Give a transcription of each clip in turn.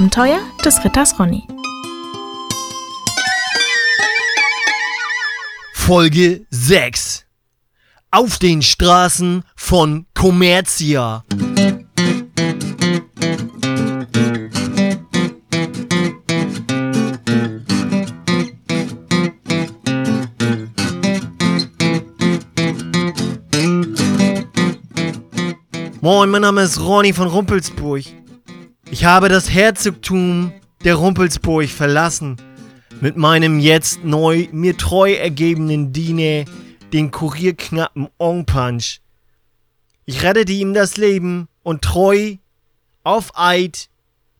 Abenteuer des Ritters Ronny. Folge 6 Auf den Straßen von Commercia. Moin, mein Name ist Ronny von Rumpelsburg. Ich habe das Herzogtum der Rumpelsburg verlassen. Mit meinem jetzt neu mir treu ergebenen Diener, den Kurierknappen Ongpunch. Ich rettete ihm das Leben und treu auf Eid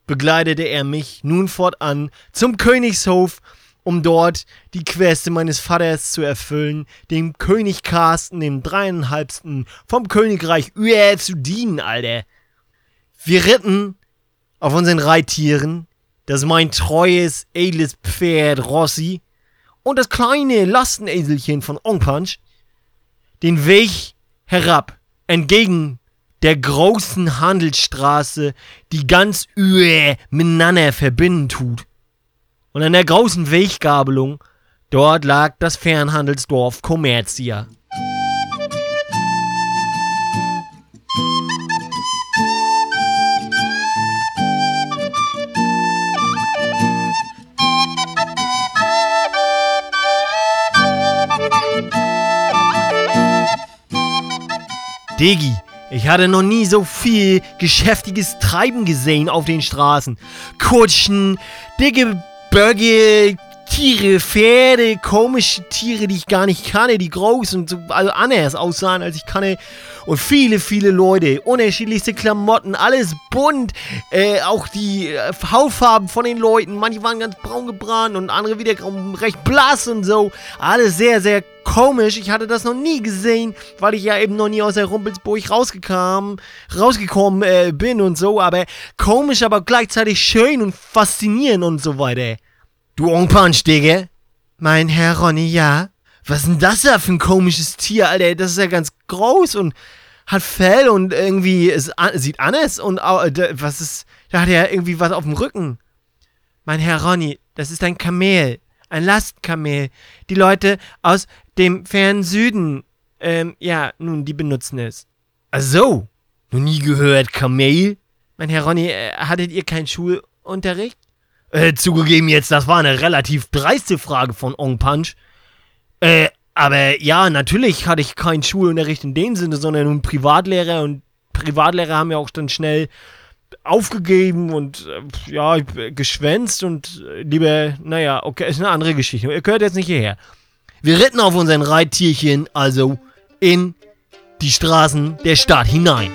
begleitete er mich nun fortan zum Königshof um dort die Queste meines Vaters zu erfüllen, dem König Carsten, dem dreieinhalbsten vom Königreich Uer zu dienen, Alter. Wir ritten auf unseren Reittieren, das ist mein treues, edles Pferd Rossi und das kleine Lasteneselchen von Ongpunch, den Weg herab, entgegen der großen Handelsstraße, die ganz Uer miteinander verbinden tut. Und an der großen Weggabelung, dort lag das Fernhandelsdorf Commercia. Digi, ich hatte noch nie so viel geschäftiges Treiben gesehen auf den Straßen. Kutschen, dicke Böcke, Tiere, Pferde, komische Tiere, die ich gar nicht kannte, die groß und so, also anders aussahen, als ich kannte. Und viele, viele Leute, unterschiedlichste Klamotten, alles bunt. Äh, auch die äh, Hautfarben von den Leuten, manche waren ganz braun gebrannt und andere wieder recht blass und so. Alles sehr, sehr komisch. Ich hatte das noch nie gesehen, weil ich ja eben noch nie aus der Rumpelsburg rausgekommen, rausgekommen äh, bin und so. Aber komisch, aber gleichzeitig schön und faszinierend und so weiter. Du Ongpunch, Digga? Mein Herr Ronny, ja? Was ist denn das da für ein komisches Tier, Alter? Das ist ja ganz groß und hat Fell und irgendwie ist, sieht anders und äh, was ist, da hat er irgendwie was auf dem Rücken. Mein Herr Ronny, das ist ein Kamel, ein Lastkamel. Die Leute aus dem fernen Süden, ähm, ja, nun, die benutzen es. Ach so, noch nie gehört, Kamel? Mein Herr Ronny, äh, hattet ihr keinen Schulunterricht? Äh, zugegeben jetzt, das war eine relativ dreiste Frage von Ong Punch. Äh, aber ja, natürlich hatte ich keinen Schulunterricht in dem Sinne, sondern nun Privatlehrer und Privatlehrer haben ja auch dann schnell aufgegeben und äh, ja, geschwänzt und äh, lieber, naja, okay, ist eine andere Geschichte. Ihr gehört jetzt nicht hierher. Wir ritten auf unseren Reittierchen also in die Straßen der Stadt hinein.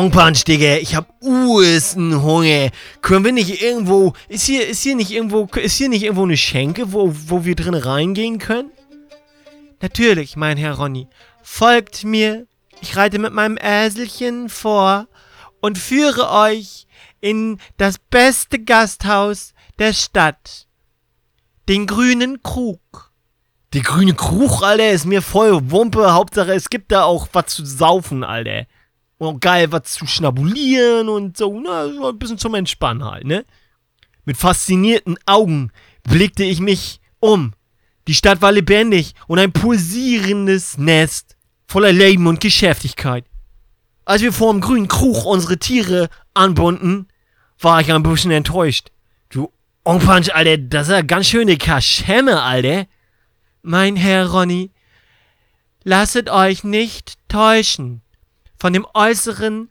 Ongpunch, Digga, ich hab ursten Hunger. Können wir nicht irgendwo, ist hier, ist hier nicht irgendwo, ist hier nicht irgendwo eine Schenke, wo, wo wir drin reingehen können? Natürlich, mein Herr Ronny. Folgt mir. Ich reite mit meinem Äselchen vor und führe euch in das beste Gasthaus der Stadt. Den grünen Krug. Der grüne Krug, Alter, ist mir voll Wumpe. Hauptsache, es gibt da auch was zu saufen, Alter und geil was zu schnabulieren und so, ne, ein bisschen zum Entspannen halt, ne? Mit faszinierten Augen blickte ich mich um. Die Stadt war lebendig und ein pulsierendes Nest voller Leben und Geschäftigkeit. Als wir vor dem grünen Krug unsere Tiere anbunden, war ich ein bisschen enttäuscht. Du Onpunch, Alter, das ist ja ganz schöne Kaschemme, Alter. Mein Herr Ronny, lasset euch nicht täuschen von dem äußeren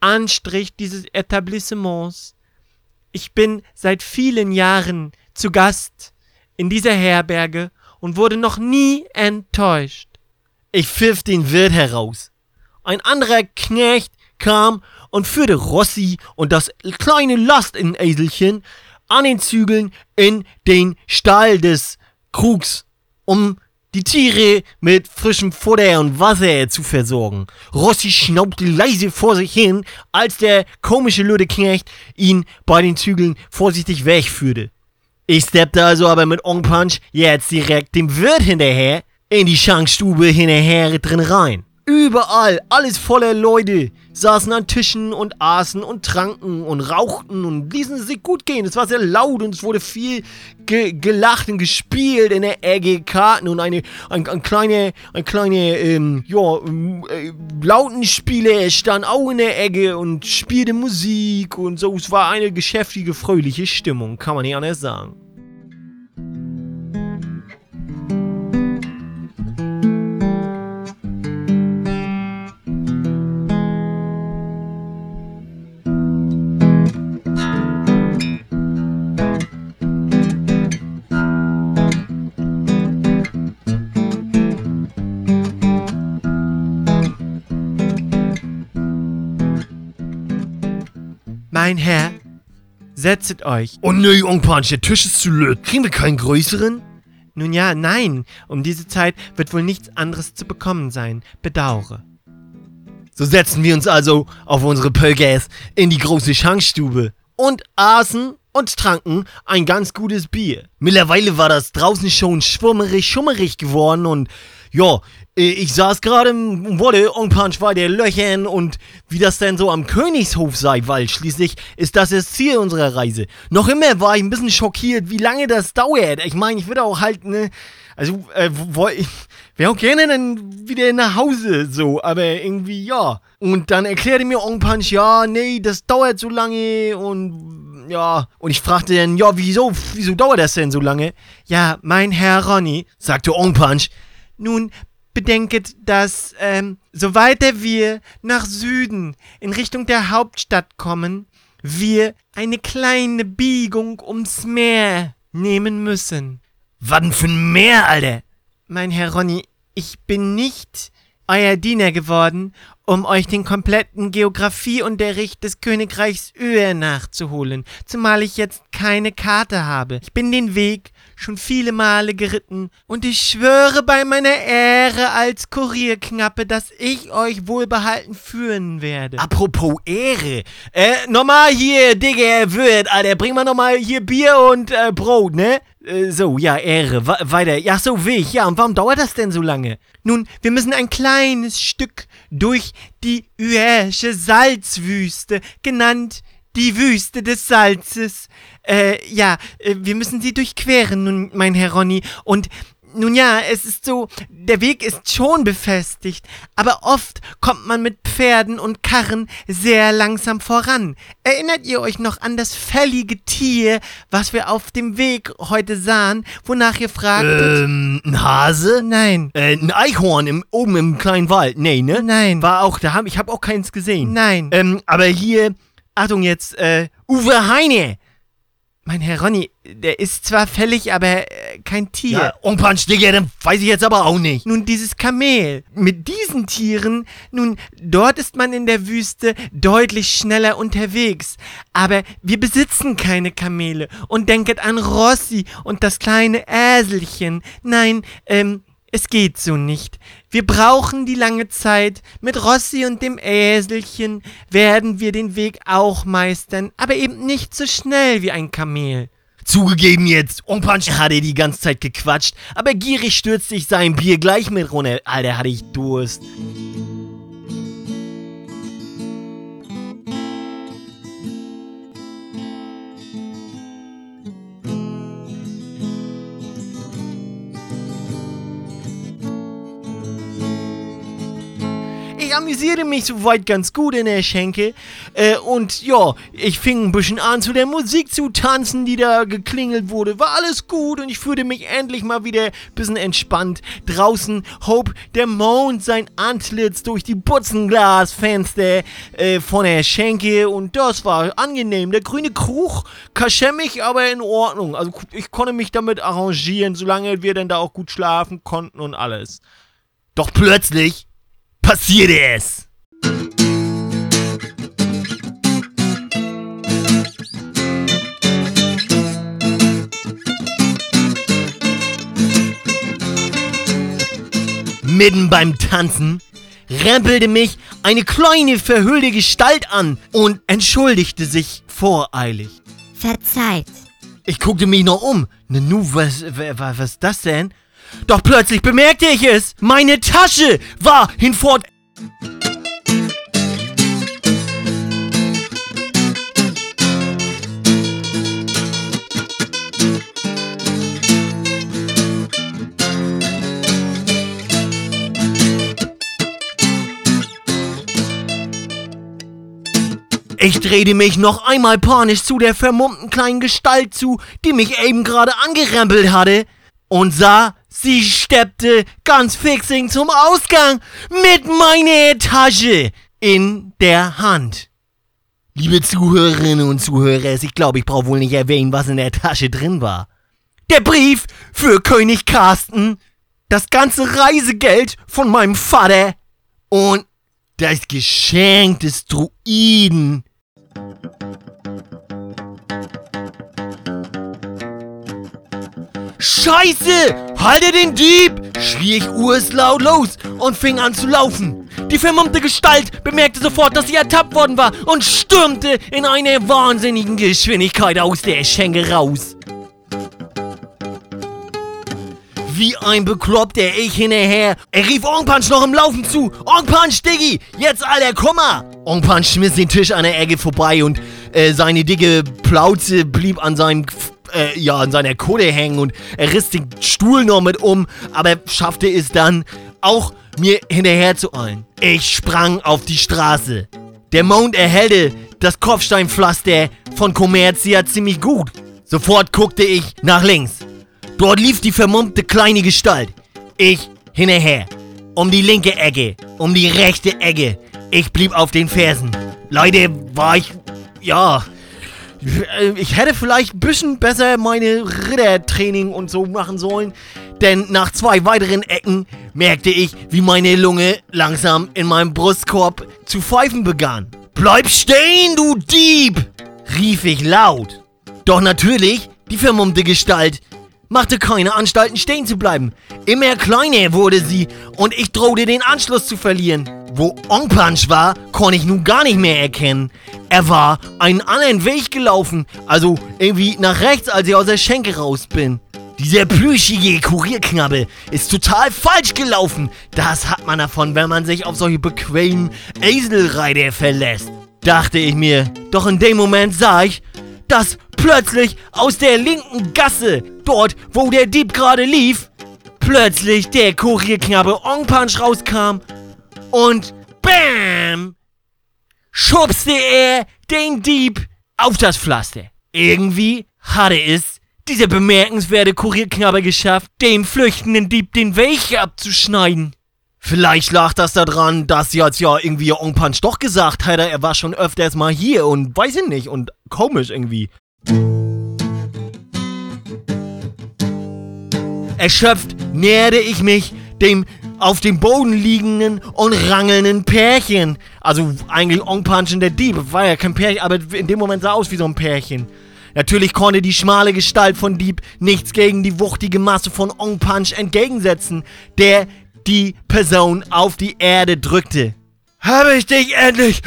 Anstrich dieses Etablissements. Ich bin seit vielen Jahren zu Gast in dieser Herberge und wurde noch nie enttäuscht. Ich pfiff den Wirt heraus. Ein anderer Knecht kam und führte Rossi und das kleine Lasteneselchen an den Zügeln in den Stall des Krugs, um die Tiere mit frischem Futter und Wasser zu versorgen. Rossi schnaubte leise vor sich hin, als der komische Lödeknecht ihn bei den Zügeln vorsichtig wegführte. Ich steppte also aber mit Ong Punch jetzt direkt dem Wirt hinterher in die Schankstube hinterher drin rein. Überall, alles voller Leute, saßen an Tischen und aßen und tranken und rauchten und ließen es sich gut gehen. Es war sehr laut und es wurde viel ge gelacht und gespielt in der Ecke, Karten und eine, ein, ein kleine, ein kleine, ähm, ja, äh, Lautenspieler stand auch in der Ecke und spielte Musik und so. Es war eine geschäftige, fröhliche Stimmung, kann man nicht anders sagen. Mein Herr, setzet euch. Oh nö, Ongpansch, der Tisch ist zu löt. Kriegen wir keinen größeren? Nun ja, nein, um diese Zeit wird wohl nichts anderes zu bekommen sein. Bedaure. So setzen wir uns also auf unsere Pölgäs in die große Schankstube und aßen und tranken ein ganz gutes Bier. Mittlerweile war das draußen schon schwummerig, schummerig geworden und ja, ich saß gerade im wurde Ongpanch bei der Löchern und wie das denn so am Königshof sei, weil schließlich ist das das Ziel unserer Reise. Noch immer war ich ein bisschen schockiert, wie lange das dauert. Ich meine, ich würde auch halt, ne, also, äh, ich wäre auch gerne dann wieder nach Hause, so, aber irgendwie, ja. Und dann erklärte mir Ongpanch, ja, nee, das dauert so lange und, ja. Und ich fragte dann, ja, wieso, wieso dauert das denn so lange? Ja, mein Herr Ronny, sagte Ongpanch, nun, bedenket, dass, ähm, so weiter wir nach Süden in Richtung der Hauptstadt kommen, wir eine kleine Biegung ums Meer nehmen müssen. Was für ein Meer, Alter? Mein Herr Ronny, ich bin nicht euer Diener geworden, um euch den kompletten Geografieunterricht des Königreichs Öhr nachzuholen, zumal ich jetzt keine Karte habe. Ich bin den Weg schon viele Male geritten, und ich schwöre bei meiner Ehre als Kurierknappe, dass ich euch wohlbehalten führen werde. Apropos Ehre, äh, nochmal hier, Digga, Wirt, Alter, bring mal nochmal hier Bier und äh, Brot, ne? Äh, so, ja, Ehre, We weiter. Ja, so, Weg, ja, und warum dauert das denn so lange? Nun, wir müssen ein kleines Stück durch die Uäsche Salzwüste, genannt die Wüste des Salzes. Äh, ja, äh, wir müssen sie durchqueren, nun, mein Herr Ronny. Und nun ja, es ist so, der Weg ist schon befestigt, aber oft kommt man mit Pferden und Karren sehr langsam voran. Erinnert ihr euch noch an das fällige Tier, was wir auf dem Weg heute sahen, wonach ihr fragtet? Ähm, ein Hase? Nein. Äh, ein Eichhorn im, oben im kleinen Wald? Nee, ne? Nein. War auch da, ich habe auch keins gesehen. Nein. Ähm, aber hier, Achtung jetzt, äh, Uwe Heine. Mein Herr Ronny, der ist zwar fällig, aber äh, kein Tier. Ja, Umpunch, Digga, dann weiß ich jetzt aber auch nicht. Nun, dieses Kamel. Mit diesen Tieren, nun, dort ist man in der Wüste deutlich schneller unterwegs. Aber wir besitzen keine Kamele. Und denket an Rossi und das kleine Äselchen. Nein, ähm, es geht so nicht. Wir brauchen die lange Zeit. Mit Rossi und dem Äselchen werden wir den Weg auch meistern, aber eben nicht so schnell wie ein Kamel. Zugegeben jetzt, Umpunch hatte die ganze Zeit gequatscht, aber gierig stürzt sich sein Bier gleich mit runter. Alter, hatte ich Durst. Ich amüsierte mich soweit ganz gut in der Schenke. Äh, und ja, ich fing ein bisschen an, zu der Musik zu tanzen, die da geklingelt wurde. War alles gut und ich fühlte mich endlich mal wieder ein bisschen entspannt. Draußen hob der Mond sein Antlitz durch die Butzenglasfenster äh, von der Schenke und das war angenehm. Der grüne Krug kaschemmig, aber in Ordnung. Also ich konnte mich damit arrangieren, solange wir dann da auch gut schlafen konnten und alles. Doch plötzlich passierte es. Mitten beim Tanzen rempelte mich eine kleine verhüllte Gestalt an und entschuldigte sich voreilig. Verzeiht, Ich guckte mich noch um. Na nu, was, was, was ist das denn? Doch plötzlich bemerkte ich es. Meine Tasche war hinfort... Ich drehte mich noch einmal panisch zu der vermummten kleinen Gestalt zu, die mich eben gerade angerempelt hatte, und sah, sie steppte ganz fixing zum Ausgang mit meiner Tasche in der Hand. Liebe Zuhörerinnen und Zuhörer, ich glaube, ich brauche wohl nicht erwähnen, was in der Tasche drin war. Der Brief für König Carsten, das ganze Reisegeld von meinem Vater und das Geschenk des Druiden. Scheiße! Halte den Dieb! schrie ich urslaut los und fing an zu laufen. Die vermummte Gestalt bemerkte sofort, dass sie ertappt worden war und stürmte in einer wahnsinnigen Geschwindigkeit aus der Schenke raus. Wie ein Bekloppter ich hinterher. Er rief Ong Punch noch im Laufen zu. Ong Punch, Diggi, jetzt alter Kummer! Ong Punch schmiss den Tisch an der Ecke vorbei und äh, seine dicke Plauze blieb an seinem äh, ja, an seiner Kohle hängen und er riss den Stuhl noch mit um, aber schaffte es dann auch mir hinterher zu eilen. Ich sprang auf die Straße. Der Mond erhellte das Kopfsteinpflaster von Commercia ziemlich gut. Sofort guckte ich nach links. Dort lief die vermummte kleine Gestalt. Ich hinterher. Um die linke Ecke, um die rechte Ecke. Ich blieb auf den Fersen. Leider war ich, ja, ich hätte vielleicht ein bisschen besser meine Rittertraining und so machen sollen. Denn nach zwei weiteren Ecken merkte ich, wie meine Lunge langsam in meinem Brustkorb zu pfeifen begann. Bleib stehen, du Dieb! rief ich laut. Doch natürlich, die vermummte Gestalt machte keine Anstalten stehen zu bleiben. Immer kleiner wurde sie und ich drohte den Anschluss zu verlieren. Wo Ong Punch war, konnte ich nun gar nicht mehr erkennen. Er war einen anderen Weg gelaufen, also irgendwie nach rechts, als ich aus der Schenke raus bin. Dieser plüschige Kurierknabe ist total falsch gelaufen. Das hat man davon, wenn man sich auf solche bequemen Eselreiter verlässt. Dachte ich mir. Doch in dem Moment sah ich, dass plötzlich aus der linken Gasse, dort wo der Dieb gerade lief, plötzlich der Kurierknabe Ong Punch rauskam und BAM! schubste er den Dieb auf das Pflaster. Irgendwie hatte es dieser bemerkenswerte Kurierknabe geschafft, dem flüchtenden Dieb den Weg abzuschneiden. Vielleicht lag das daran, dass jetzt ja irgendwie Ong Punch doch gesagt hatte, er war schon öfters mal hier und weiß ich nicht und komisch irgendwie. Erschöpft näherte ich mich dem auf dem Boden liegenden und rangelnden Pärchen. Also eigentlich Ong Punch und der Dieb. War ja kein Pärchen, aber in dem Moment sah aus wie so ein Pärchen. Natürlich konnte die schmale Gestalt von Dieb nichts gegen die wuchtige Masse von Ong Punch entgegensetzen, der die Person auf die Erde drückte. Habe ich dich endlich!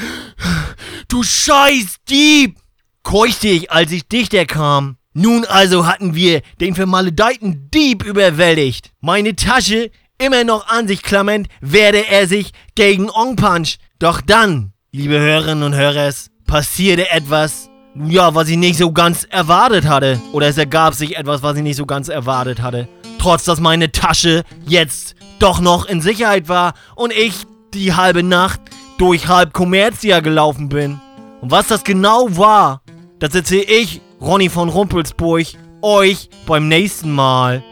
Du scheiß Dieb! keuchte ich, als ich dichter kam. Nun also hatten wir den vermaledeiten Dieb überwältigt. Meine Tasche immer noch an sich klammernd, werde er sich gegen Ong Punch. Doch dann, liebe Hörerinnen und Hörer, passierte etwas, ja, was ich nicht so ganz erwartet hatte. Oder es ergab sich etwas, was ich nicht so ganz erwartet hatte. Trotz, dass meine Tasche jetzt doch noch in Sicherheit war und ich die halbe Nacht durch halb Kommerzia gelaufen bin. Und was das genau war, das erzähle ich, Ronny von Rumpelsburg, euch beim nächsten Mal.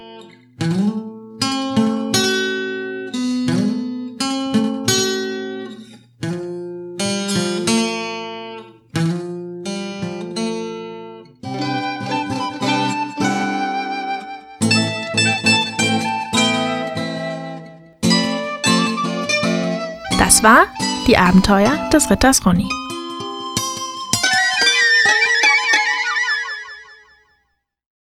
Das war die Abenteuer des Ritters Ronny.